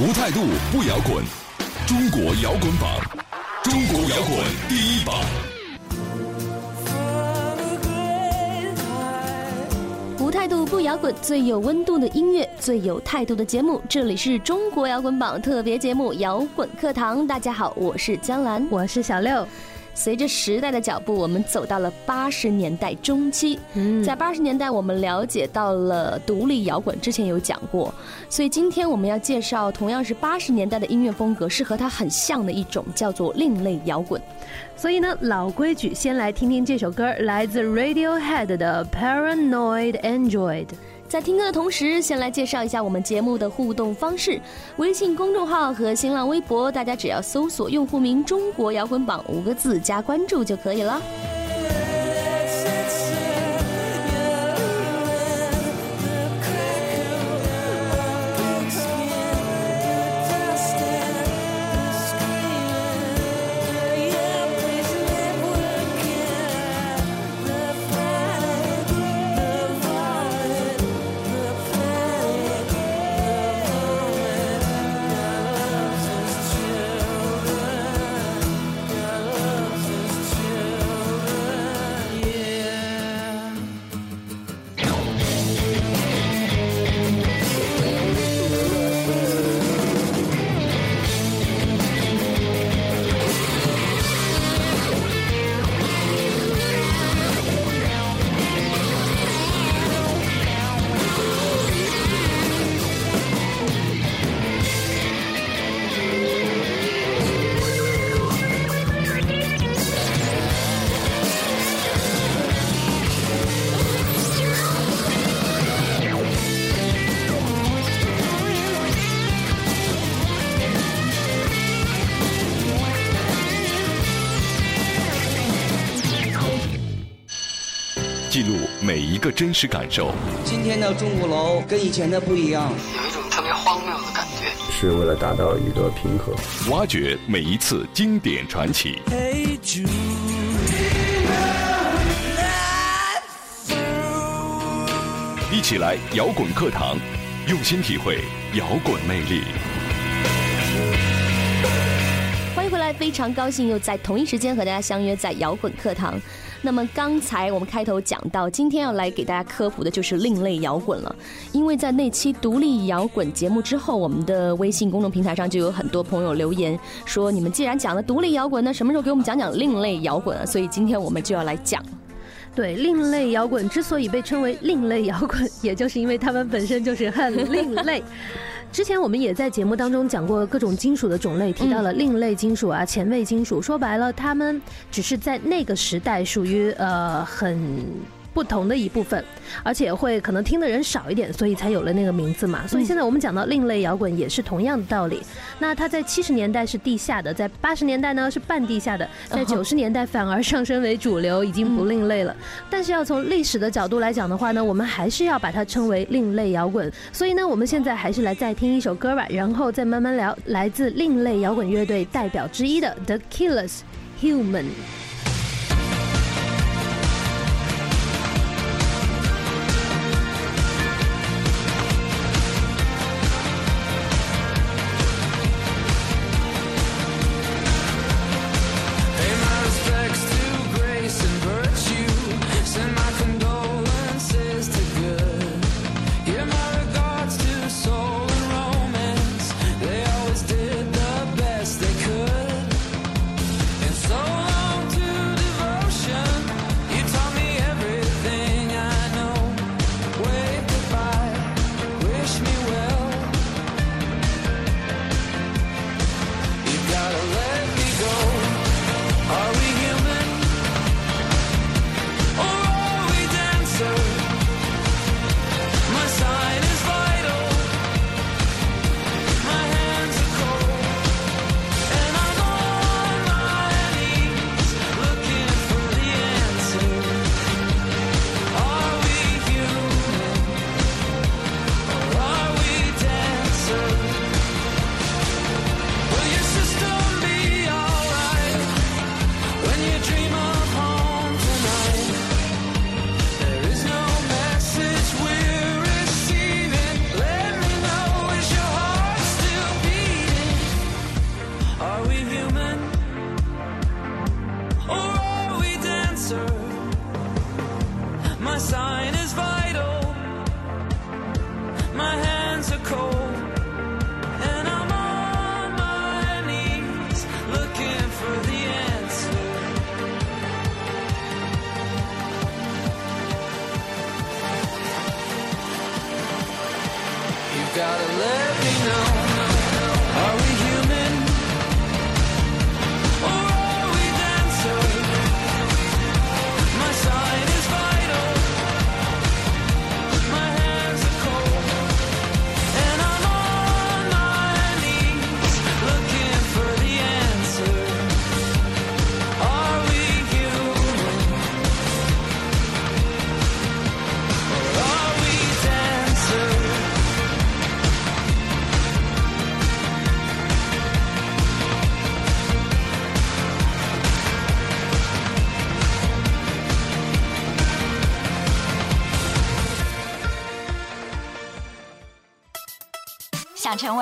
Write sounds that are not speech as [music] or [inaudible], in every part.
无态度不摇滚，中国摇滚榜，中国摇滚第一榜。无态度不摇滚，最有温度的音乐，最有态度的节目。这里是中国摇滚榜特别节目《摇滚课堂》。大家好，我是江兰，我是小六。随着时代的脚步，我们走到了八十年代中期。嗯，在八十年代，我们了解到了独立摇滚，之前有讲过。所以今天我们要介绍同样是八十年代的音乐风格，是和它很像的一种，叫做另类摇滚。所以呢，老规矩，先来听听这首歌，来自 Radiohead 的《Paranoid Android》。在听歌的同时，先来介绍一下我们节目的互动方式：微信公众号和新浪微博，大家只要搜索用户名“中国摇滚榜”五个字加关注就可以了。真实感受。今天的钟鼓楼跟以前的不一样，有一种特别荒谬的感觉。是为了达到一个平和。挖掘每一次经典传奇。一起来摇滚课堂，用心体会摇滚魅力。非常高兴又在同一时间和大家相约在摇滚课堂。那么刚才我们开头讲到，今天要来给大家科普的就是另类摇滚了。因为在那期独立摇滚节目之后，我们的微信公众平台上就有很多朋友留言说：“你们既然讲了独立摇滚，那什么时候给我们讲讲另类摇滚啊？”所以今天我们就要来讲。对，另类摇滚之所以被称为另类摇滚，[laughs] 也就是因为他们本身就是很另类。之前我们也在节目当中讲过各种金属的种类，提到了另类金属啊、前卫金属。说白了，他们只是在那个时代属于呃很。不同的一部分，而且会可能听的人少一点，所以才有了那个名字嘛。所以现在我们讲到另类摇滚也是同样的道理。那它在七十年代是地下的，在八十年代呢是半地下的，[laughs] 在九十年代反而上升为主流，已经不另类了。但是要从历史的角度来讲的话呢，我们还是要把它称为另类摇滚。所以呢，我们现在还是来再听一首歌吧，然后再慢慢聊来自另类摇滚乐队代表之一的 The Killers Human。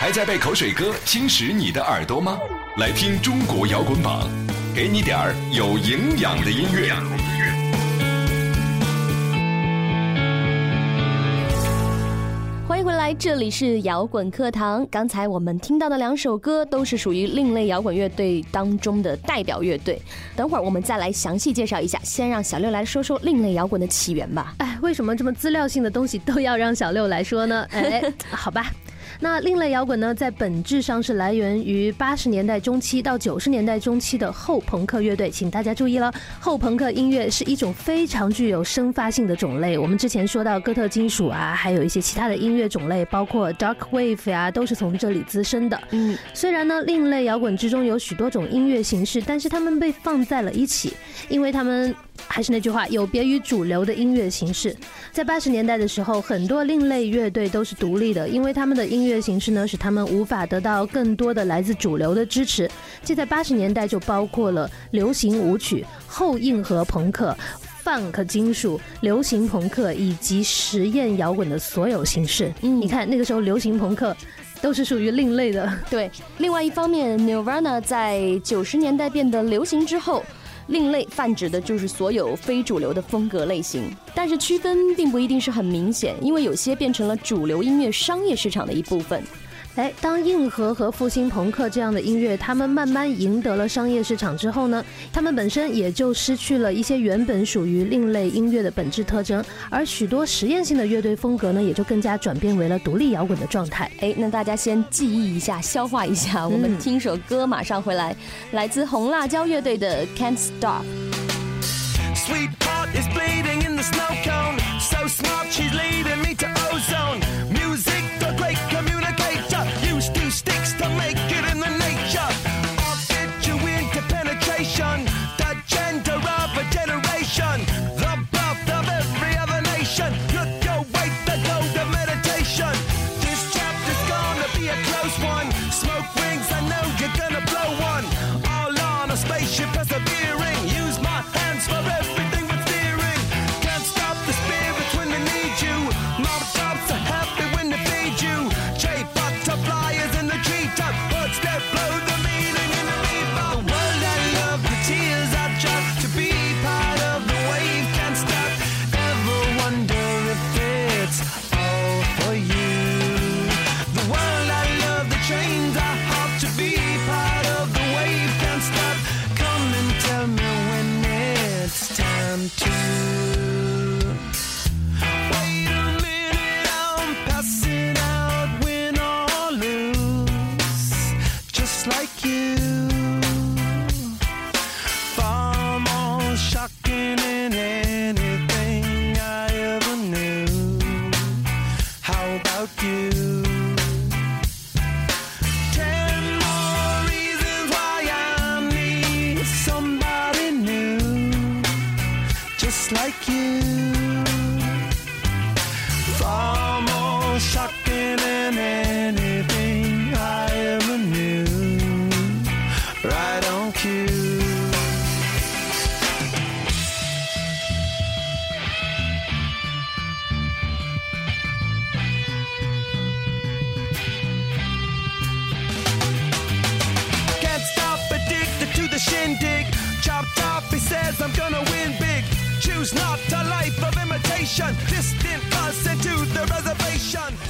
还在被口水歌侵蚀你的耳朵吗？来听中国摇滚榜，给你点儿有营养的音乐。欢迎回来，这里是摇滚课堂。刚才我们听到的两首歌都是属于另类摇滚乐队当中的代表乐队。等会儿我们再来详细介绍一下。先让小六来说说另类摇滚的起源吧。哎，为什么这么资料性的东西都要让小六来说呢？哎，好吧。[laughs] 那另类摇滚呢，在本质上是来源于八十年代中期到九十年代中期的后朋克乐队，请大家注意了，后朋克音乐是一种非常具有生发性的种类。我们之前说到哥特金属啊，还有一些其他的音乐种类，包括 dark wave 呀、都是从这里滋生的。嗯，虽然呢，另类摇滚之中有许多种音乐形式，但是它们被放在了一起，因为它们还是那句话，有别于主流的音乐形式。在八十年代的时候，很多另类乐队都是独立的，因为他们的音乐形式呢，使他们无法得到更多的来自主流的支持。这在八十年代就包括了流行舞曲、后硬核朋克、funk 金属、流行朋克以及实验摇滚的所有形式。嗯，你看那个时候流行朋克。都是属于另类的，对。另外一方面，Nirvana 在九十年代变得流行之后，另类泛指的就是所有非主流的风格类型。但是区分并不一定是很明显，因为有些变成了主流音乐商业市场的一部分。哎，当硬核和复兴朋克这样的音乐，他们慢慢赢得了商业市场之后呢，他们本身也就失去了一些原本属于另类音乐的本质特征，而许多实验性的乐队风格呢，也就更加转变为了独立摇滚的状态。哎，那大家先记忆一下，消化一下，我们听首歌，马上回来，来自红辣椒乐队的《Can't Stop》。Sweet heart is bleeding in the snow cone. So smart, she's leading just like you.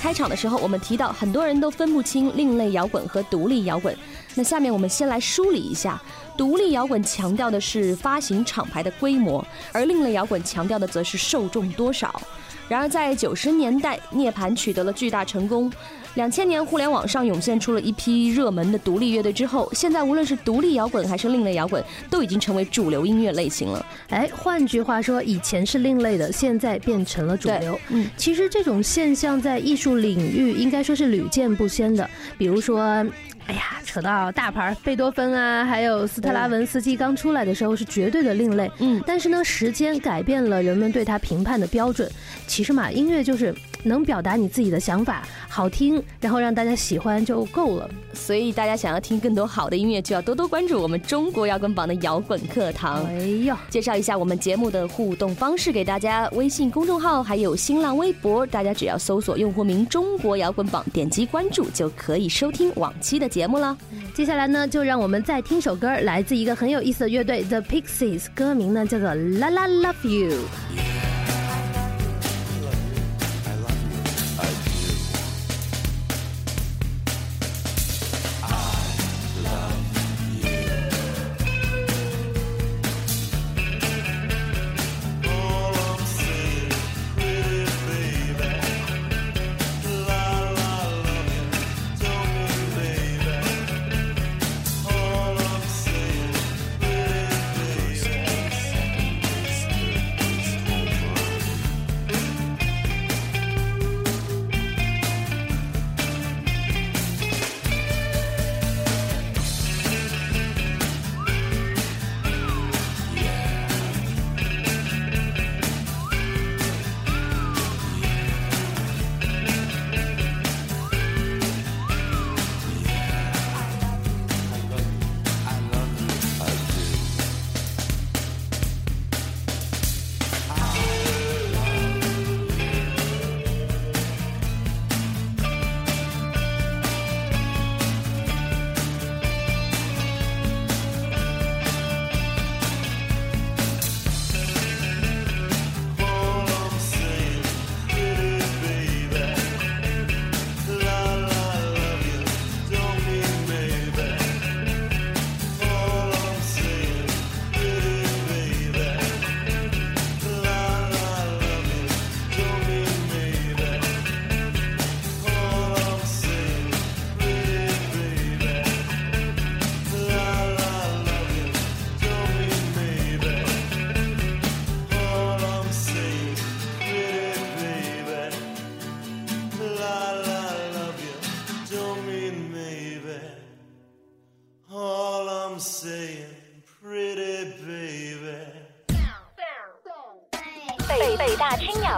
开场的时候，我们提到很多人都分不清另类摇滚和独立摇滚。那下面我们先来梳理一下，独立摇滚强调的是发行厂牌的规模，而另类摇滚强调的则是受众多少。然而在九十年代，涅槃取得了巨大成功。两千年，互联网上涌现出了一批热门的独立乐队之后，现在无论是独立摇滚还是另类摇滚，都已经成为主流音乐类型了。哎，换句话说，以前是另类的，现在变成了主流。嗯，其实这种现象在艺术领域应该说是屡见不鲜的。比如说，哎呀，扯到大牌贝多芬啊，还有斯特拉文斯基刚出来的时候是绝对的另类。嗯，但是呢，时间改变了人们对他评判的标准。其实嘛，音乐就是能表达你自己的想法，好听，然后让大家喜欢就够了。所以大家想要听更多好的音乐，就要多多关注我们中国摇滚榜的摇滚课堂。哎呦，介绍一下我们节目的互动方式给大家：微信公众号还有新浪微博，大家只要搜索用户名“中国摇滚榜”，点击关注就可以收听往期的节目了。接下来呢，就让我们再听首歌，来自一个很有意思的乐队 The Pixies，歌名呢叫做《La La Love You》。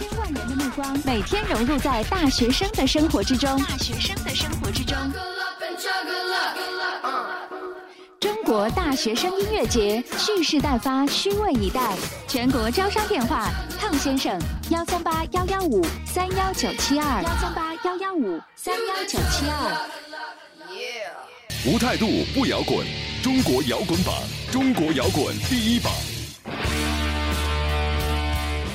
千万人的目光，每天融入在大学生的生活之中，大学生的生活之中。中国大学生音乐节蓄势待发，虚位以待。全国招商电话：汤先生，幺三八幺幺五三幺九七二，幺三八幺幺五三幺九七二。无态度不摇滚，中国摇滚榜，中国摇滚第一榜。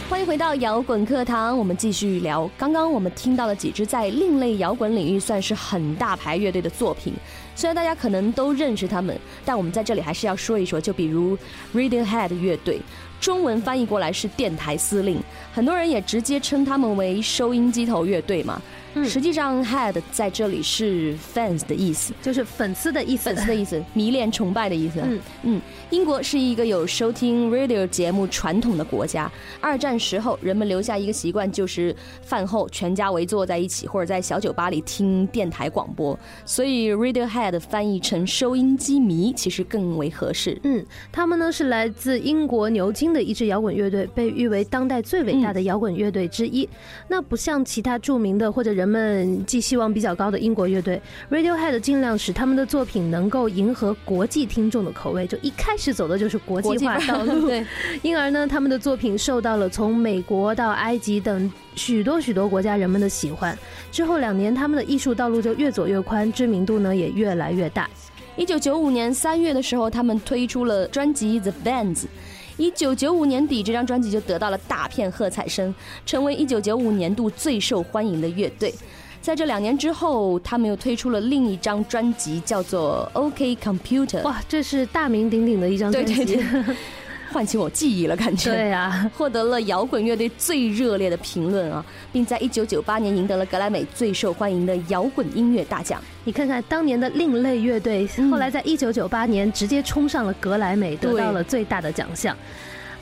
欢迎回到摇滚课堂，我们继续聊。刚刚我们听到了几支在另类摇滚领域算是很大牌乐队的作品。虽然大家可能都认识他们，但我们在这里还是要说一说。就比如 Radiohead 乐队，中文翻译过来是电台司令，很多人也直接称他们为收音机头乐队嘛。实际上，head 在这里是 fans 的意思，就是粉丝的意思，粉丝的意思，[laughs] 迷恋、崇拜的意思。嗯嗯，英国是一个有收听 radio 节目传统的国家。二战时候，人们留下一个习惯，就是饭后全家围坐在一起，或者在小酒吧里听电台广播。所以 Radiohead 翻译成收音机迷，其实更为合适。嗯，他们呢是来自英国牛津的一支摇滚乐队，被誉为当代最伟大的摇滚乐队之一。那不像其他著名的或者人们寄希望比较高的英国乐队，Radiohead 尽量使他们的作品能够迎合国际听众的口味，就一开始走的就是国际化道路。对，[laughs] 因而呢，他们的作品受到了从美国到埃及等许多许多国家人们的喜欢。之后两年，他们的艺术道路就越走越宽，知名度呢也越来越大。一九九五年三月的时候，他们推出了专辑《The Bands》。一九九五年底，这张专辑就得到了大片喝彩声，成为一九九五年度最受欢迎的乐队。在这两年之后，他们又推出了另一张专辑，叫做《OK Computer》。哇，这是大名鼎鼎的一张专辑。对对对。[laughs] 唤起我记忆了，感觉对啊，获得了摇滚乐队最热烈的评论啊，并在一九九八年赢得了格莱美最受欢迎的摇滚音乐大奖。你看看当年的另类乐队，后来在一九九八年直接冲上了格莱美，得到了最大的奖项。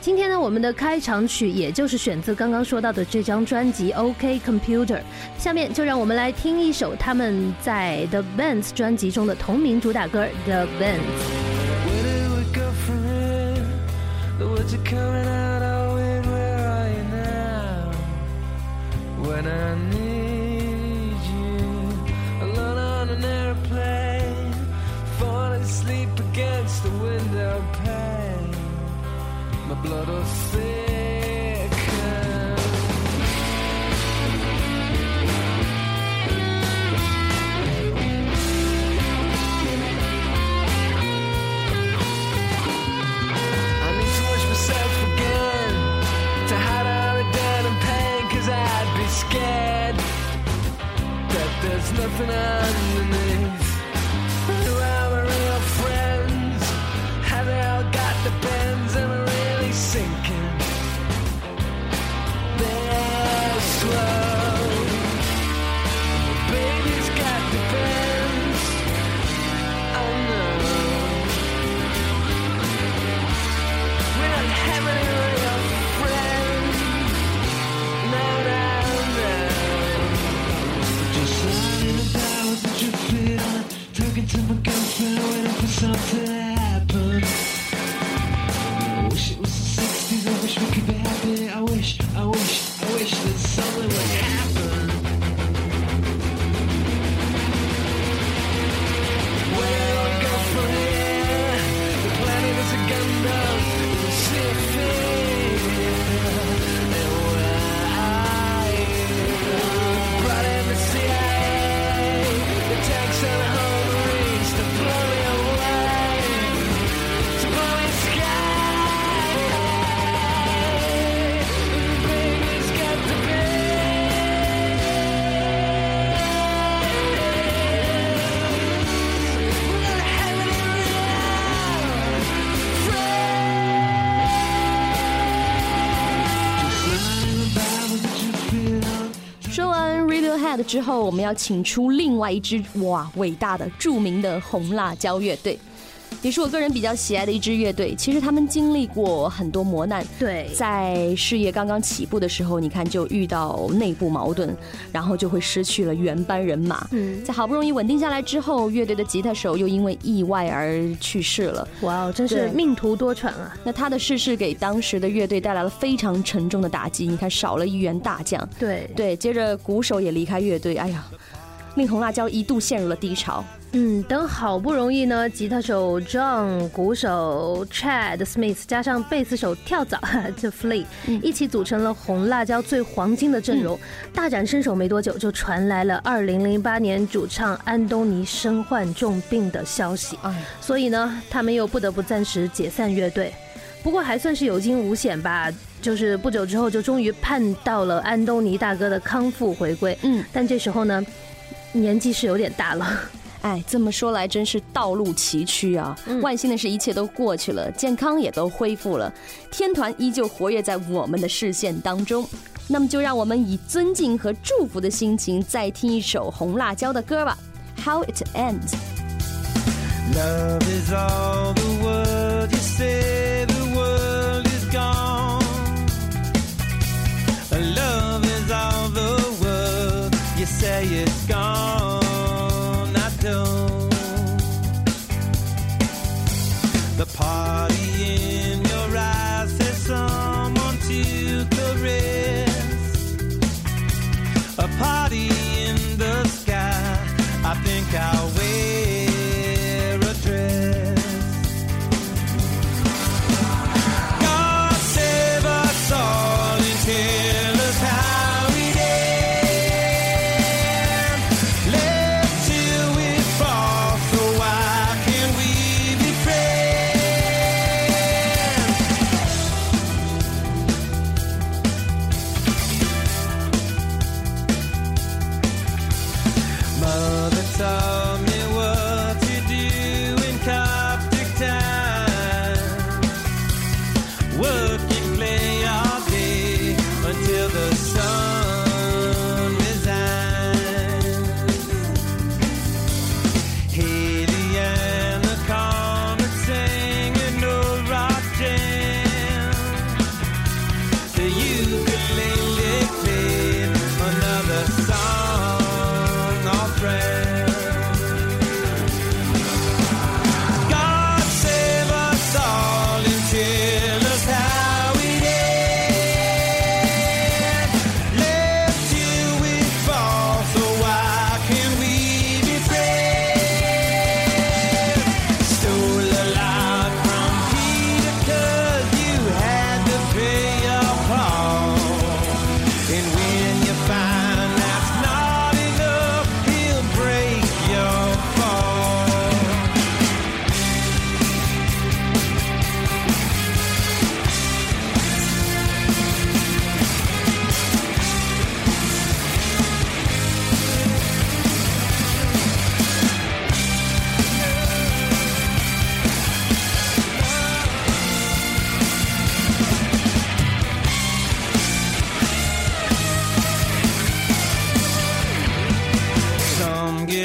今天呢，我们的开场曲也就是选自刚刚说到的这张专辑《OK Computer》。下面就让我们来听一首他们在 The Bands 专辑中的同名主打歌《The Bands》。Are coming out, oh, and where are you now? When I need you, alone on an airplane, falling asleep against the window pane. My blood will thicken. dreaming. 之后，我们要请出另外一支哇伟大的、著名的红辣椒乐队，也是我个人比较喜爱的一支乐队。其实他们经历过很多磨难，对，在事业刚刚起步的时候，你看就遇到内部矛盾，然后就会失去了原班人马。嗯，在好不容易稳定下来之后，乐队的吉他手又因为意外而去世了。哇哦，真是命途多舛啊！那他的逝世给当时的乐队带来了非常沉重的打击。你看，少了一员大将，对对，接着鼓手也离开乐队，哎呀，令红辣椒一度陷入了低潮。嗯，等好不容易呢，吉他手 John、鼓手 Chad Smith 加上贝斯手跳蚤 [laughs] 这 Flea 一起组成了红辣椒最黄金的阵容。大展身手没多久，就传来了2008年主唱安东尼身患重病的消息，所以呢，他们又不得不暂时解散乐队。不过还算是有惊无险吧，就是不久之后就终于盼到了安东尼大哥的康复回归。嗯，但这时候呢，年纪是有点大了。哎，这么说来真是道路崎岖啊！万幸的是，一切都过去了，健康也都恢复了，天团依旧活跃在我们的视线当中。那么，就让我们以尊敬和祝福的心情，再听一首红辣椒的歌吧。How it ends。Love is all the word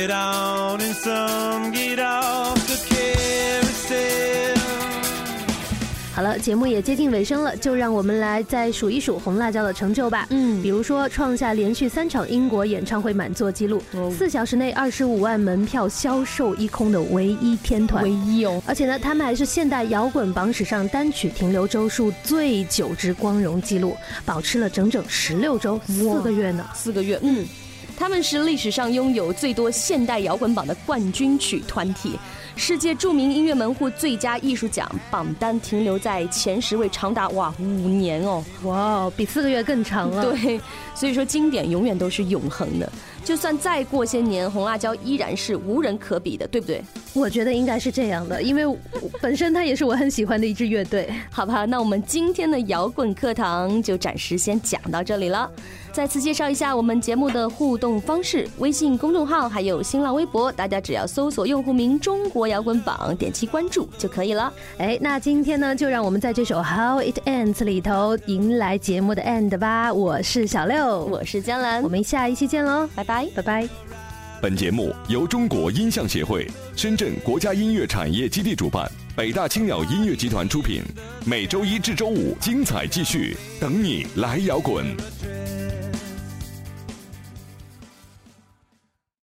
get on and some get off the carousel. 好了，节目也接近尾声了，就让我们来再数一数红辣椒的成就吧。嗯比如说创下连续三场英国演唱会满座记录，哦四小时内二十五万门票销售一空的唯一天团。唯一哦，而且呢，他们还是现代摇滚榜史上单曲停留周数最久之光荣纪录，保持了整整十六周，四个月呢。四个月，嗯，他们是历史上拥有最多现代摇滚榜的冠军曲团体，世界著名音乐门户最佳艺术奖榜单停留在前十位长达哇五年哦，哇哦，比四个月更长了。[laughs] 对，所以说经典永远都是永恒的，就算再过些年，红辣椒依然是无人可比的，对不对？我觉得应该是这样的，因为本身它也是我很喜欢的一支乐队。好吧，那我们今天的摇滚课堂就暂时先讲到这里了。再次介绍一下我们节目的互动方式：微信公众号还有新浪微博，大家只要搜索用户名“中国摇滚榜”，点击关注就可以了。哎，那今天呢，就让我们在这首《How It Ends》里头迎来节目的 end 吧。我是小六，我是江兰，我们下一期见喽，拜拜，拜拜。本节目由中国音像协会、深圳国家音乐产业基地主办，北大青鸟音乐集团出品。每周一至周五精彩继续，等你来摇滚。